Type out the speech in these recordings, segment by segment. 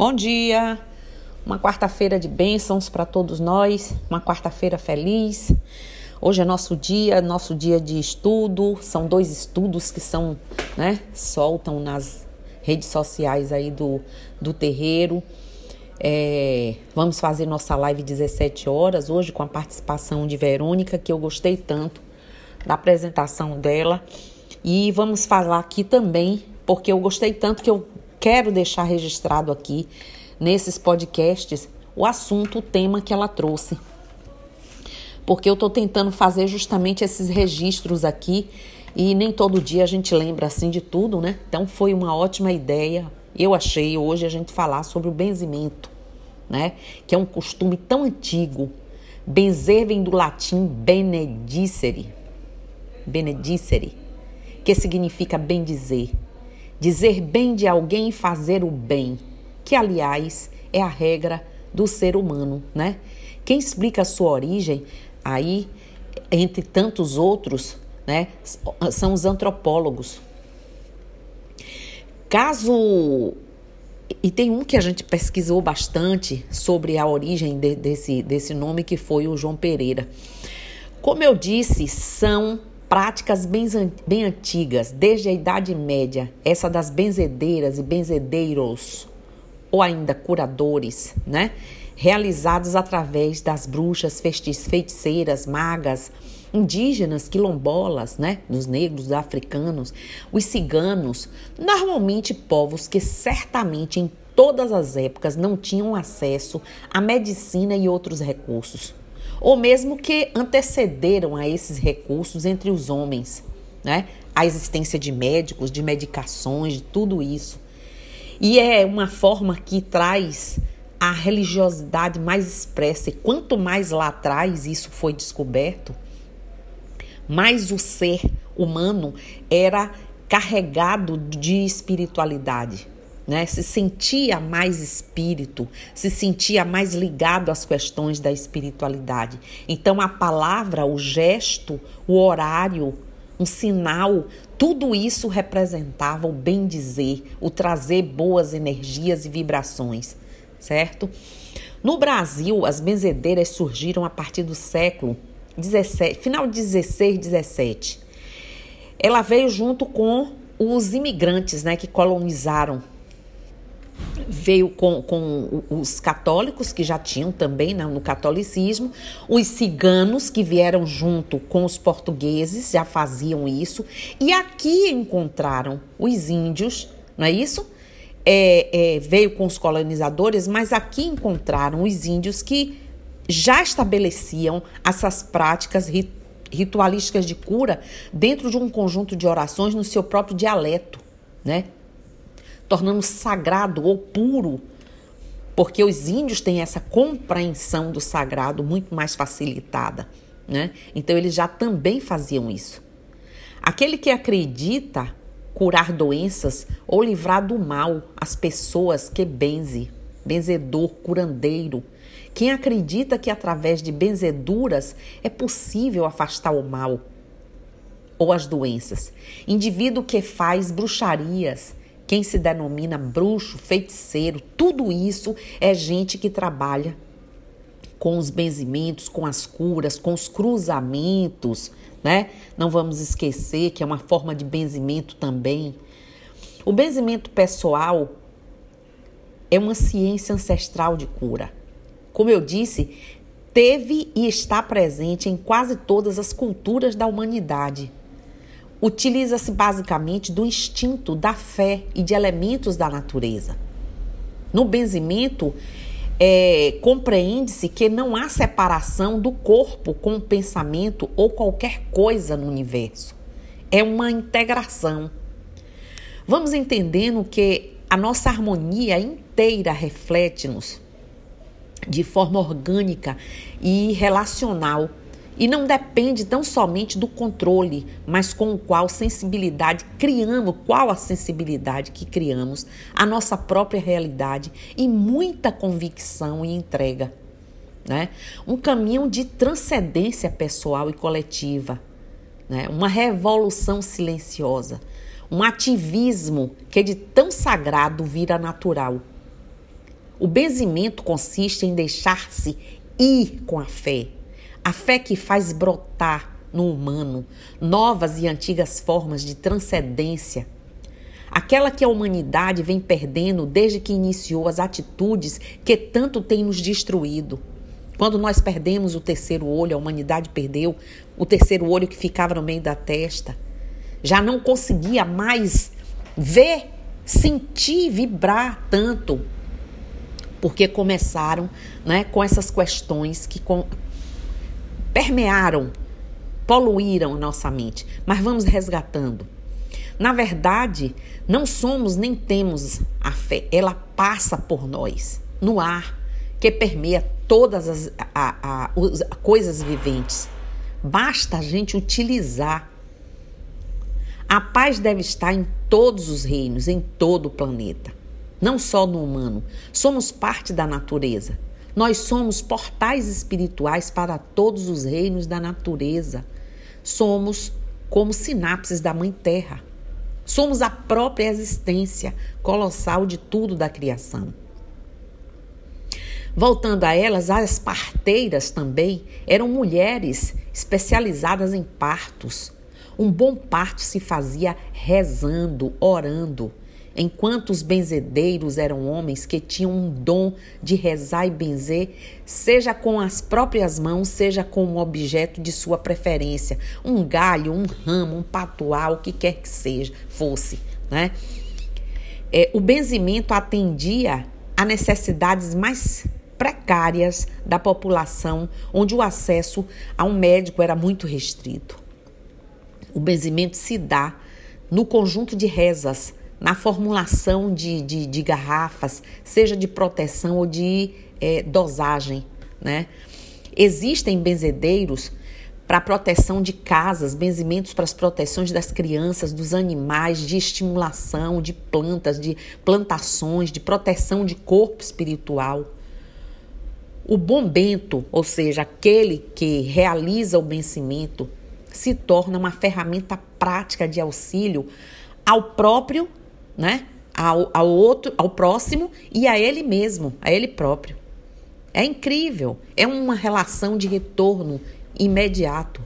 Bom dia, uma quarta-feira de bênçãos para todos nós, uma quarta-feira feliz. Hoje é nosso dia, nosso dia de estudo. São dois estudos que são, né, soltam nas redes sociais aí do, do terreiro. É, vamos fazer nossa live 17 horas hoje com a participação de Verônica, que eu gostei tanto da apresentação dela. E vamos falar aqui também, porque eu gostei tanto que eu quero deixar registrado aqui nesses podcasts o assunto, o tema que ela trouxe. Porque eu estou tentando fazer justamente esses registros aqui e nem todo dia a gente lembra assim de tudo, né? Então foi uma ótima ideia, eu achei, hoje a gente falar sobre o benzimento, né? Que é um costume tão antigo. Benzer vem do latim benedicere, benedicere, que significa bendizer. Dizer bem de alguém e fazer o bem, que aliás é a regra do ser humano, né? Quem explica a sua origem aí, entre tantos outros, né, são os antropólogos. Caso e tem um que a gente pesquisou bastante sobre a origem de, desse, desse nome, que foi o João Pereira. Como eu disse, são práticas bem, antigas, desde a Idade Média, essa das benzedeiras e benzedeiros, ou ainda curadores, né? Realizados através das bruxas, feiticeiras, magas, indígenas, quilombolas, né? Dos negros, africanos, os ciganos, normalmente povos que certamente em todas as épocas não tinham acesso à medicina e outros recursos ou mesmo que antecederam a esses recursos entre os homens, né? A existência de médicos, de medicações, de tudo isso. E é uma forma que traz a religiosidade mais expressa. E quanto mais lá atrás isso foi descoberto, mais o ser humano era carregado de espiritualidade né? Se sentia mais espírito, se sentia mais ligado às questões da espiritualidade. Então a palavra, o gesto, o horário, um sinal, tudo isso representava o bem dizer, o trazer boas energias e vibrações, certo? No Brasil, as benzedeiras surgiram a partir do século 17, final de 16, 17. Ela veio junto com os imigrantes, né, que colonizaram veio com, com os católicos, que já tinham também né, no catolicismo, os ciganos, que vieram junto com os portugueses, já faziam isso, e aqui encontraram os índios, não é isso? É, é, veio com os colonizadores, mas aqui encontraram os índios que já estabeleciam essas práticas ritualísticas de cura dentro de um conjunto de orações no seu próprio dialeto, né? Tornando sagrado ou puro, porque os índios têm essa compreensão do sagrado muito mais facilitada, né? Então eles já também faziam isso. Aquele que acredita curar doenças ou livrar do mal as pessoas que benze, benzedor, curandeiro, quem acredita que através de benzeduras é possível afastar o mal ou as doenças. Indivíduo que faz bruxarias, quem se denomina bruxo, feiticeiro, tudo isso é gente que trabalha com os benzimentos, com as curas, com os cruzamentos, né? Não vamos esquecer que é uma forma de benzimento também. O benzimento pessoal é uma ciência ancestral de cura. Como eu disse, teve e está presente em quase todas as culturas da humanidade. Utiliza-se basicamente do instinto, da fé e de elementos da natureza. No benzimento, é, compreende-se que não há separação do corpo com o pensamento ou qualquer coisa no universo. É uma integração. Vamos entendendo que a nossa harmonia inteira reflete-nos de forma orgânica e relacional e não depende tão somente do controle, mas com o qual sensibilidade criamos, qual a sensibilidade que criamos, a nossa própria realidade e muita convicção e entrega. Né? Um caminho de transcendência pessoal e coletiva, né? uma revolução silenciosa, um ativismo que de tão sagrado vira natural. O benzimento consiste em deixar-se ir com a fé. A fé que faz brotar no humano novas e antigas formas de transcendência. Aquela que a humanidade vem perdendo desde que iniciou as atitudes que tanto tem nos destruído. Quando nós perdemos o terceiro olho, a humanidade perdeu o terceiro olho que ficava no meio da testa. Já não conseguia mais ver, sentir, vibrar tanto. Porque começaram né, com essas questões que permearam poluíram nossa mente, mas vamos resgatando. Na verdade, não somos nem temos a fé, ela passa por nós, no ar, que permeia todas as a, a, as coisas viventes. Basta a gente utilizar. A paz deve estar em todos os reinos, em todo o planeta, não só no humano. Somos parte da natureza. Nós somos portais espirituais para todos os reinos da natureza. Somos como sinapses da Mãe Terra. Somos a própria existência colossal de tudo da criação. Voltando a elas, as parteiras também eram mulheres especializadas em partos. Um bom parto se fazia rezando, orando, enquanto os benzedeiros eram homens que tinham um dom de rezar e benzer, seja com as próprias mãos, seja com um objeto de sua preferência, um galho, um ramo, um patuá, o que quer que seja, fosse, né? É, o benzimento atendia a necessidades mais precárias da população, onde o acesso a um médico era muito restrito. O benzimento se dá no conjunto de rezas na formulação de, de, de garrafas, seja de proteção ou de é, dosagem. Né? Existem benzedeiros para proteção de casas, benzimentos para as proteções das crianças, dos animais, de estimulação de plantas, de plantações, de proteção de corpo espiritual. O bom bento, ou seja, aquele que realiza o benzimento, se torna uma ferramenta prática de auxílio ao próprio né? Ao, ao outro, ao próximo e a ele mesmo, a ele próprio. É incrível, é uma relação de retorno imediato.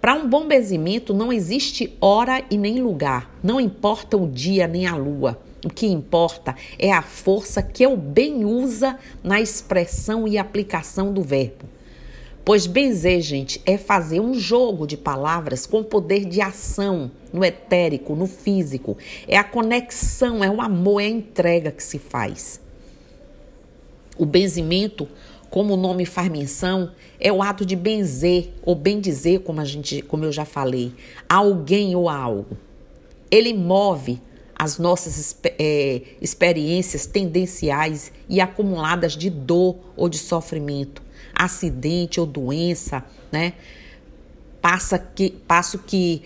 Para um bom benzimento não existe hora e nem lugar, não importa o dia nem a lua. O que importa é a força que o bem usa na expressão e aplicação do verbo. Pois benzer, gente, é fazer um jogo de palavras com poder de ação no etérico, no físico. É a conexão, é o amor, é a entrega que se faz. O benzimento, como o nome faz menção, é o ato de benzer ou bendizer, como a gente, como eu já falei, a alguém ou a algo. Ele move as nossas é, experiências tendenciais e acumuladas de dor ou de sofrimento acidente ou doença, né? Passa que, passo que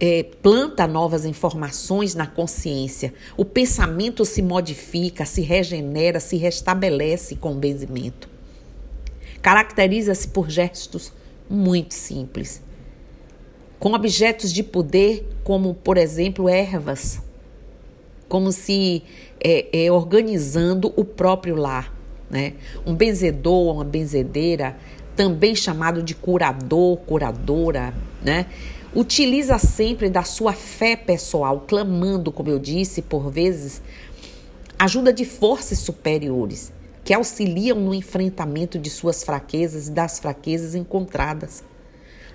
é, planta novas informações na consciência. O pensamento se modifica, se regenera, se restabelece com o benzimento. Caracteriza-se por gestos muito simples, com objetos de poder, como, por exemplo, ervas, como se é, é, organizando o próprio lar né? Um benzedor uma benzedeira, também chamado de curador, curadora, né? Utiliza sempre da sua fé pessoal, clamando, como eu disse, por vezes, ajuda de forças superiores que auxiliam no enfrentamento de suas fraquezas e das fraquezas encontradas.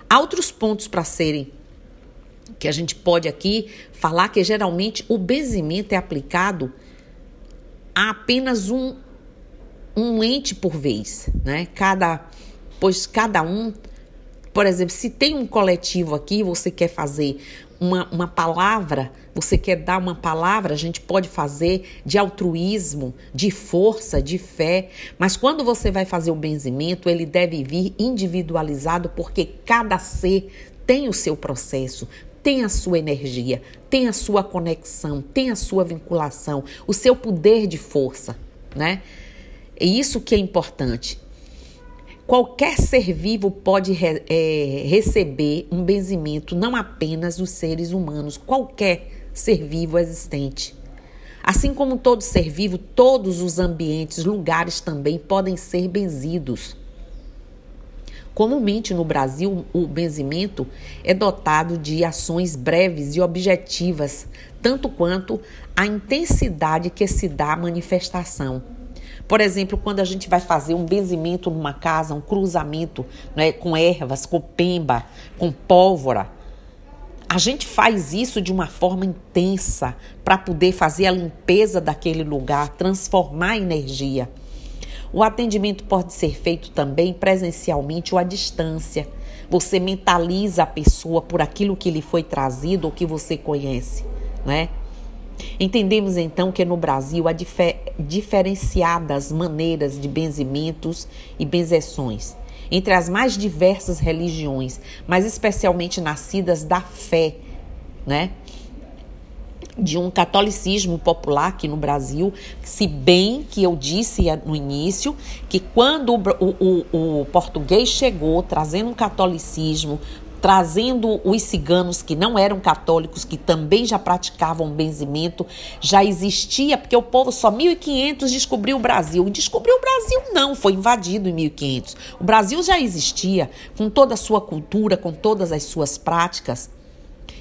Há outros pontos para serem que a gente pode aqui falar que geralmente o benzimento é aplicado a apenas um um ente por vez, né? Cada, pois cada um, por exemplo, se tem um coletivo aqui, você quer fazer uma, uma palavra, você quer dar uma palavra, a gente pode fazer de altruísmo, de força, de fé, mas quando você vai fazer o benzimento, ele deve vir individualizado, porque cada ser tem o seu processo, tem a sua energia, tem a sua conexão, tem a sua vinculação, o seu poder de força, né? É isso que é importante. Qualquer ser vivo pode re, é, receber um benzimento, não apenas os seres humanos, qualquer ser vivo existente. Assim como todo ser vivo, todos os ambientes, lugares também podem ser benzidos. Comumente no Brasil, o benzimento é dotado de ações breves e objetivas, tanto quanto a intensidade que se dá à manifestação. Por exemplo, quando a gente vai fazer um benzimento numa casa, um cruzamento né, com ervas, com pemba, com pólvora, a gente faz isso de uma forma intensa para poder fazer a limpeza daquele lugar, transformar a energia. O atendimento pode ser feito também presencialmente ou à distância. Você mentaliza a pessoa por aquilo que lhe foi trazido ou que você conhece, né? Entendemos então que no Brasil há difer diferenciadas maneiras de benzimentos e benzeções entre as mais diversas religiões, mas especialmente nascidas da fé, né? de um catolicismo popular aqui no Brasil, se bem que eu disse no início que quando o, o, o português chegou trazendo um catolicismo, trazendo os ciganos que não eram católicos, que também já praticavam benzimento, já existia, porque o povo só 1500 descobriu o Brasil. E descobriu o Brasil não, foi invadido em 1500. O Brasil já existia com toda a sua cultura, com todas as suas práticas.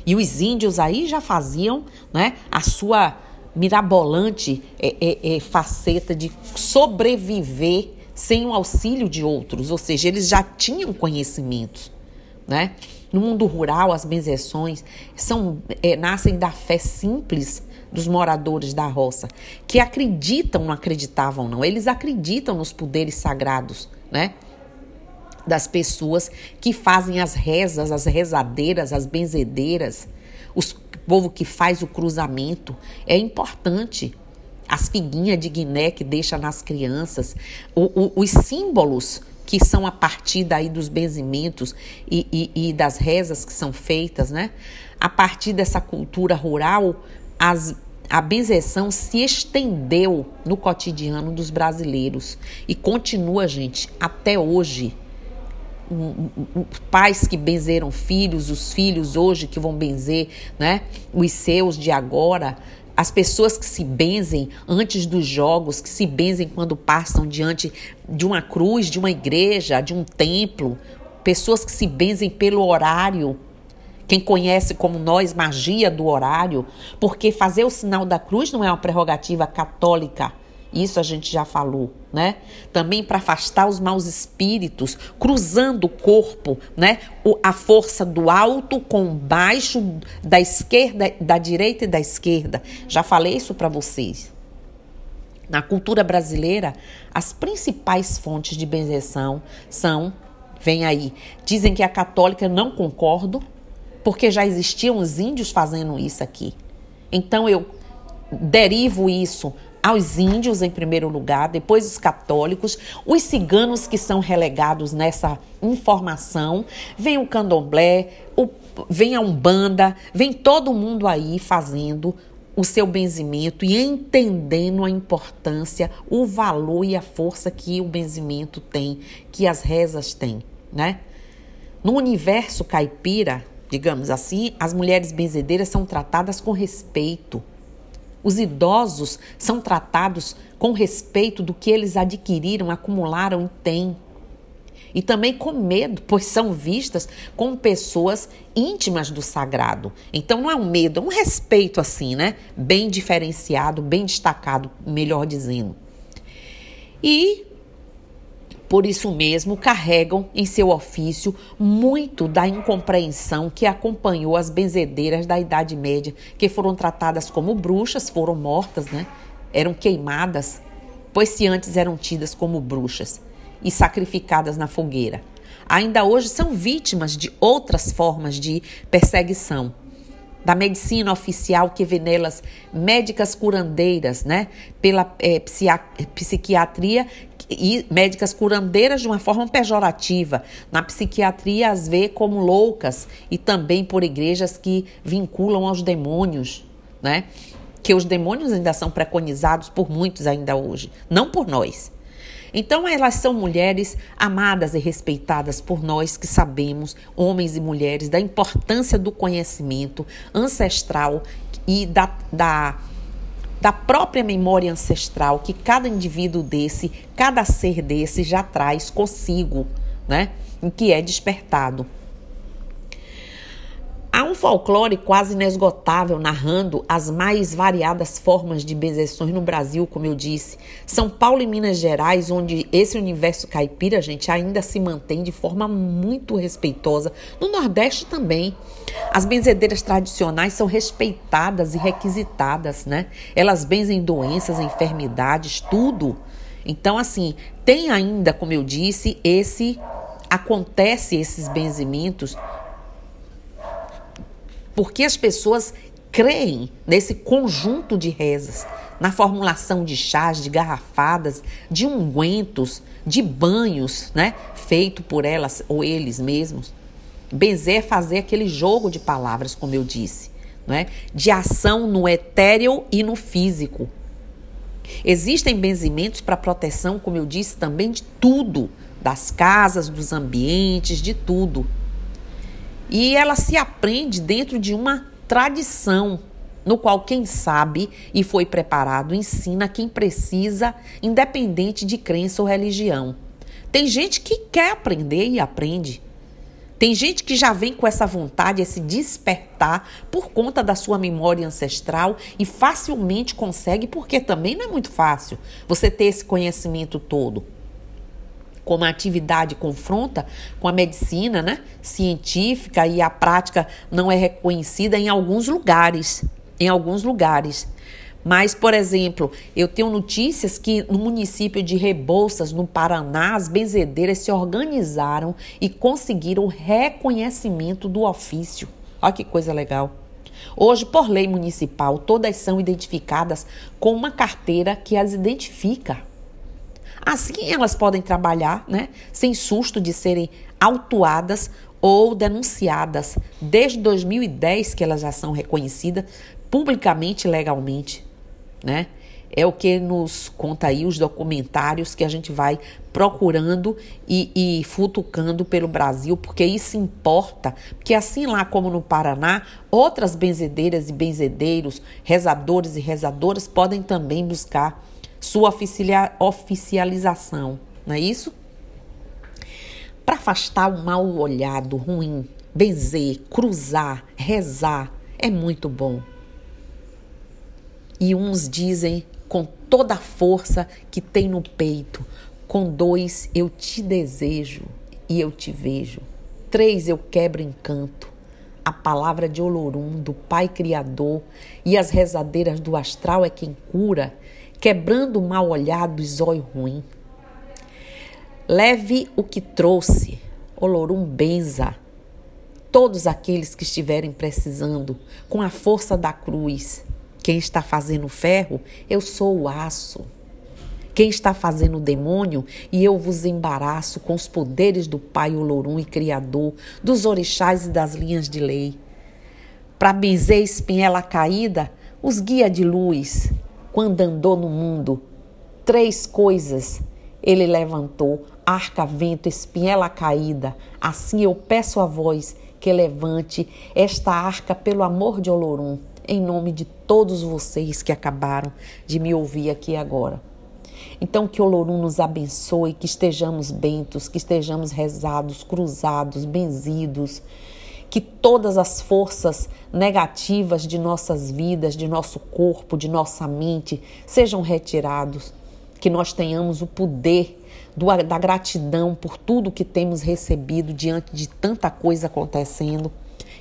E os índios aí já faziam, né, a sua mirabolante é, é, é, faceta de sobreviver sem o auxílio de outros, ou seja, eles já tinham conhecimentos né? No mundo rural, as benzeções são, é, nascem da fé simples dos moradores da roça, que acreditam, não acreditavam não, eles acreditam nos poderes sagrados, né? Das pessoas que fazem as rezas, as rezadeiras, as benzedeiras, os povo que faz o cruzamento, é importante. As figuinhas de Guiné que deixa nas crianças, o, o, os símbolos que são a partir daí dos benzimentos e, e, e das rezas que são feitas, né? A partir dessa cultura rural, as a benzeção se estendeu no cotidiano dos brasileiros e continua, gente, até hoje. Pais que benzeram filhos, os filhos hoje que vão benzer, né? Os seus de agora, as pessoas que se benzem antes dos jogos, que se benzem quando passam diante de uma cruz, de uma igreja, de um templo, pessoas que se benzem pelo horário. Quem conhece como nós magia do horário, porque fazer o sinal da cruz não é uma prerrogativa católica isso a gente já falou, né? Também para afastar os maus espíritos, cruzando o corpo, né? O, a força do alto com o baixo, da esquerda, da direita e da esquerda. Já falei isso para vocês. Na cultura brasileira, as principais fontes de benzeção são, vem aí, dizem que a católica não concordo, porque já existiam os índios fazendo isso aqui. Então eu derivo isso aos índios em primeiro lugar, depois os católicos, os ciganos que são relegados nessa informação, vem o candomblé, o, vem a umbanda, vem todo mundo aí fazendo o seu benzimento e entendendo a importância, o valor e a força que o benzimento tem, que as rezas têm, né? No universo caipira, digamos assim, as mulheres benzedeiras são tratadas com respeito os idosos são tratados com respeito do que eles adquiriram, acumularam e têm. E também com medo, pois são vistas como pessoas íntimas do sagrado. Então não é um medo, é um respeito assim, né? Bem diferenciado, bem destacado, melhor dizendo. E por isso mesmo, carregam em seu ofício muito da incompreensão que acompanhou as benzedeiras da Idade Média, que foram tratadas como bruxas, foram mortas, né? Eram queimadas, pois se antes eram tidas como bruxas e sacrificadas na fogueira. Ainda hoje são vítimas de outras formas de perseguição da medicina oficial que vê nelas médicas curandeiras, né? Pela é, psiquiatria e médicas curandeiras de uma forma pejorativa. Na psiquiatria as vê como loucas e também por igrejas que vinculam aos demônios, né? Que os demônios ainda são preconizados por muitos ainda hoje, não por nós. Então elas são mulheres amadas e respeitadas por nós que sabemos, homens e mulheres, da importância do conhecimento ancestral e da, da da própria memória ancestral que cada indivíduo desse, cada ser desse já traz consigo, né? Em que é despertado. Folclore quase inesgotável narrando as mais variadas formas de benzeções no Brasil, como eu disse. São Paulo e Minas Gerais, onde esse universo caipira, gente, ainda se mantém de forma muito respeitosa. No Nordeste também. As benzedeiras tradicionais são respeitadas e requisitadas, né? Elas benzem doenças, enfermidades, tudo. Então, assim, tem ainda, como eu disse, esse acontece esses benzimentos porque as pessoas creem nesse conjunto de rezas, na formulação de chás, de garrafadas, de ungüentos, de banhos, né, feito por elas ou eles mesmos. Benzer é fazer aquele jogo de palavras, como eu disse, né, de ação no etéreo e no físico. Existem benzimentos para proteção, como eu disse, também de tudo, das casas, dos ambientes, de tudo. E ela se aprende dentro de uma tradição, no qual quem sabe e foi preparado ensina quem precisa, independente de crença ou religião. Tem gente que quer aprender e aprende. Tem gente que já vem com essa vontade, esse despertar por conta da sua memória ancestral e facilmente consegue, porque também não é muito fácil você ter esse conhecimento todo como a atividade confronta com a medicina né, científica e a prática não é reconhecida em alguns lugares. Em alguns lugares. Mas, por exemplo, eu tenho notícias que no município de Rebouças, no Paraná, as benzedeiras se organizaram e conseguiram reconhecimento do ofício. Olha que coisa legal. Hoje, por lei municipal, todas são identificadas com uma carteira que as identifica. Assim elas podem trabalhar, né, sem susto de serem autuadas ou denunciadas. Desde 2010 que elas já são reconhecidas publicamente legalmente, né? É o que nos conta aí os documentários que a gente vai procurando e, e futucando pelo Brasil, porque isso importa, porque assim lá como no Paraná, outras benzedeiras e benzedeiros, rezadores e rezadoras podem também buscar sua oficialização, não é isso? Para afastar o mal olhado, ruim, benzer, cruzar, rezar, é muito bom. E uns dizem com toda a força que tem no peito, com dois eu te desejo e eu te vejo. Três eu quebro encanto. A palavra de Olorum, do Pai Criador, e as rezadeiras do astral é quem cura quebrando o mal olhado e zóio ruim. Leve o que trouxe, Olorum benza, todos aqueles que estiverem precisando, com a força da cruz. Quem está fazendo ferro, eu sou o aço. Quem está fazendo o demônio, e eu vos embaraço com os poderes do Pai Olorum e Criador, dos orixás e das linhas de lei. Para benzer espinhela caída, os guia de luz, quando andou no mundo, três coisas ele levantou: arca, vento, espinhela caída. Assim eu peço a vós que levante esta arca pelo amor de Olorum, em nome de todos vocês que acabaram de me ouvir aqui agora. Então, que Olorum nos abençoe, que estejamos bentos, que estejamos rezados, cruzados, benzidos, que todas as forças negativas de nossas vidas, de nosso corpo, de nossa mente sejam retirados, que nós tenhamos o poder do, da gratidão por tudo que temos recebido diante de tanta coisa acontecendo.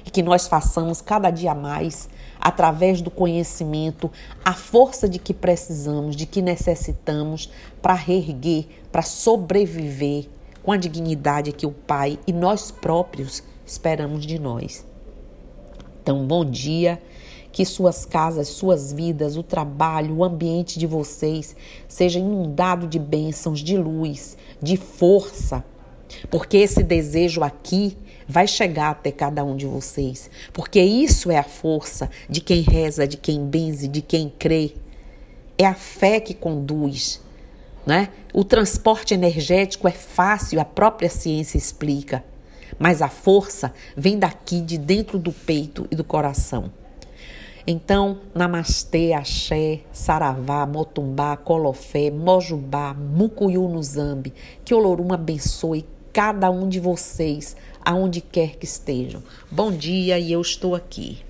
E que nós façamos cada dia mais através do conhecimento a força de que precisamos, de que necessitamos para reerguer, para sobreviver com a dignidade que o Pai e nós próprios esperamos de nós. Então, bom dia. Que suas casas, suas vidas, o trabalho, o ambiente de vocês seja inundado de bênçãos, de luz, de força. Porque esse desejo aqui vai chegar até cada um de vocês. Porque isso é a força de quem reza, de quem benze, de quem crê. É a fé que conduz. Né? O transporte energético é fácil, a própria ciência explica mas a força vem daqui, de dentro do peito e do coração. Então, namastê, axé, saravá, motumbá, colofé, mojubá, mucuyu no zambi. Que Olorum abençoe cada um de vocês, aonde quer que estejam. Bom dia e eu estou aqui.